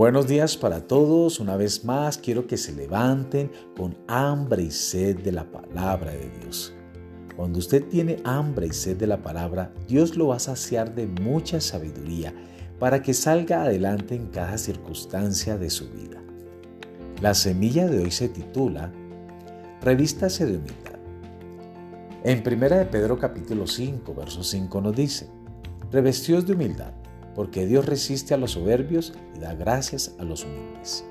Buenos días para todos. Una vez más quiero que se levanten con hambre y sed de la palabra de Dios. Cuando usted tiene hambre y sed de la palabra, Dios lo va a saciar de mucha sabiduría para que salga adelante en cada circunstancia de su vida. La semilla de hoy se titula Revístase de humildad. En 1 de Pedro capítulo 5, verso 5 nos dice, Revestidos de humildad porque Dios resiste a los soberbios y da gracias a los humildes.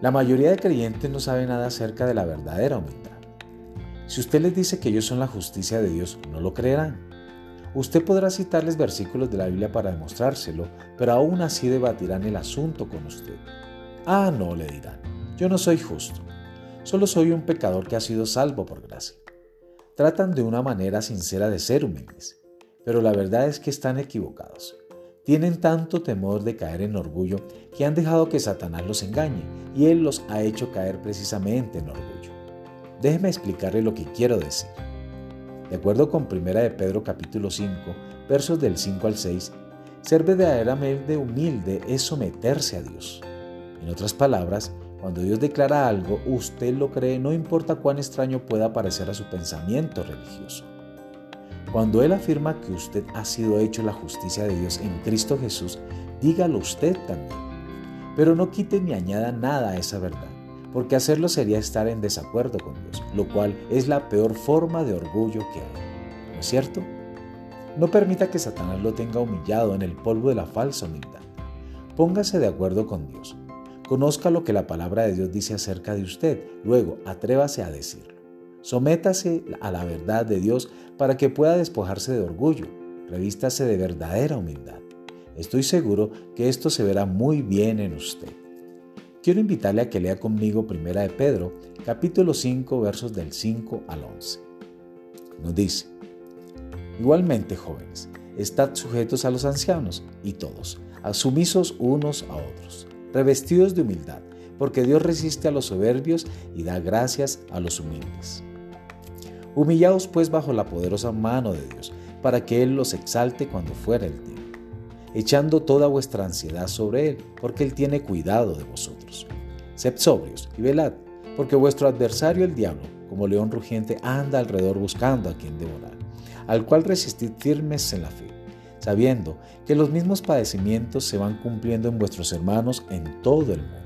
La mayoría de creyentes no sabe nada acerca de la verdadera humildad. Si usted les dice que ellos son la justicia de Dios, no lo creerán. Usted podrá citarles versículos de la Biblia para demostrárselo, pero aún así debatirán el asunto con usted. Ah, no, le dirán, yo no soy justo, solo soy un pecador que ha sido salvo por gracia. Tratan de una manera sincera de ser humildes, pero la verdad es que están equivocados. Tienen tanto temor de caer en orgullo que han dejado que Satanás los engañe y él los ha hecho caer precisamente en orgullo. Déjeme explicarle lo que quiero decir. De acuerdo con 1 de Pedro capítulo 5, versos del 5 al 6, ser verdaderamente humilde es someterse a Dios. En otras palabras, cuando Dios declara algo, usted lo cree no importa cuán extraño pueda parecer a su pensamiento religioso. Cuando Él afirma que usted ha sido hecho la justicia de Dios en Cristo Jesús, dígalo usted también. Pero no quite ni añada nada a esa verdad, porque hacerlo sería estar en desacuerdo con Dios, lo cual es la peor forma de orgullo que hay. ¿No es cierto? No permita que Satanás lo tenga humillado en el polvo de la falsa humildad. Póngase de acuerdo con Dios. Conozca lo que la palabra de Dios dice acerca de usted. Luego, atrévase a decirlo. Sométase a la verdad de Dios para que pueda despojarse de orgullo. Revístase de verdadera humildad. Estoy seguro que esto se verá muy bien en usted. Quiero invitarle a que lea conmigo Primera de Pedro, capítulo 5, versos del 5 al 11. Nos dice, Igualmente, jóvenes, estad sujetos a los ancianos y todos, asumisos unos a otros, revestidos de humildad, porque Dios resiste a los soberbios y da gracias a los humildes. Humillaos pues bajo la poderosa mano de Dios, para que Él los exalte cuando fuera el tiempo, echando toda vuestra ansiedad sobre Él, porque Él tiene cuidado de vosotros. Sed sobrios y velad, porque vuestro adversario el diablo, como león rugiente, anda alrededor buscando a quien devorar, al cual resistid firmes en la fe, sabiendo que los mismos padecimientos se van cumpliendo en vuestros hermanos en todo el mundo.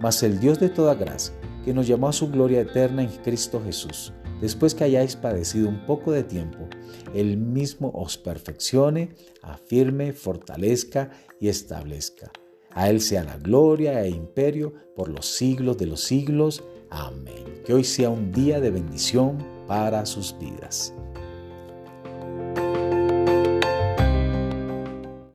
Mas el Dios de toda gracia, que nos llamó a su gloria eterna en Cristo Jesús, después que hayáis padecido un poco de tiempo, Él mismo os perfeccione, afirme, fortalezca y establezca. A Él sea la gloria e imperio por los siglos de los siglos. Amén. Que hoy sea un día de bendición para sus vidas.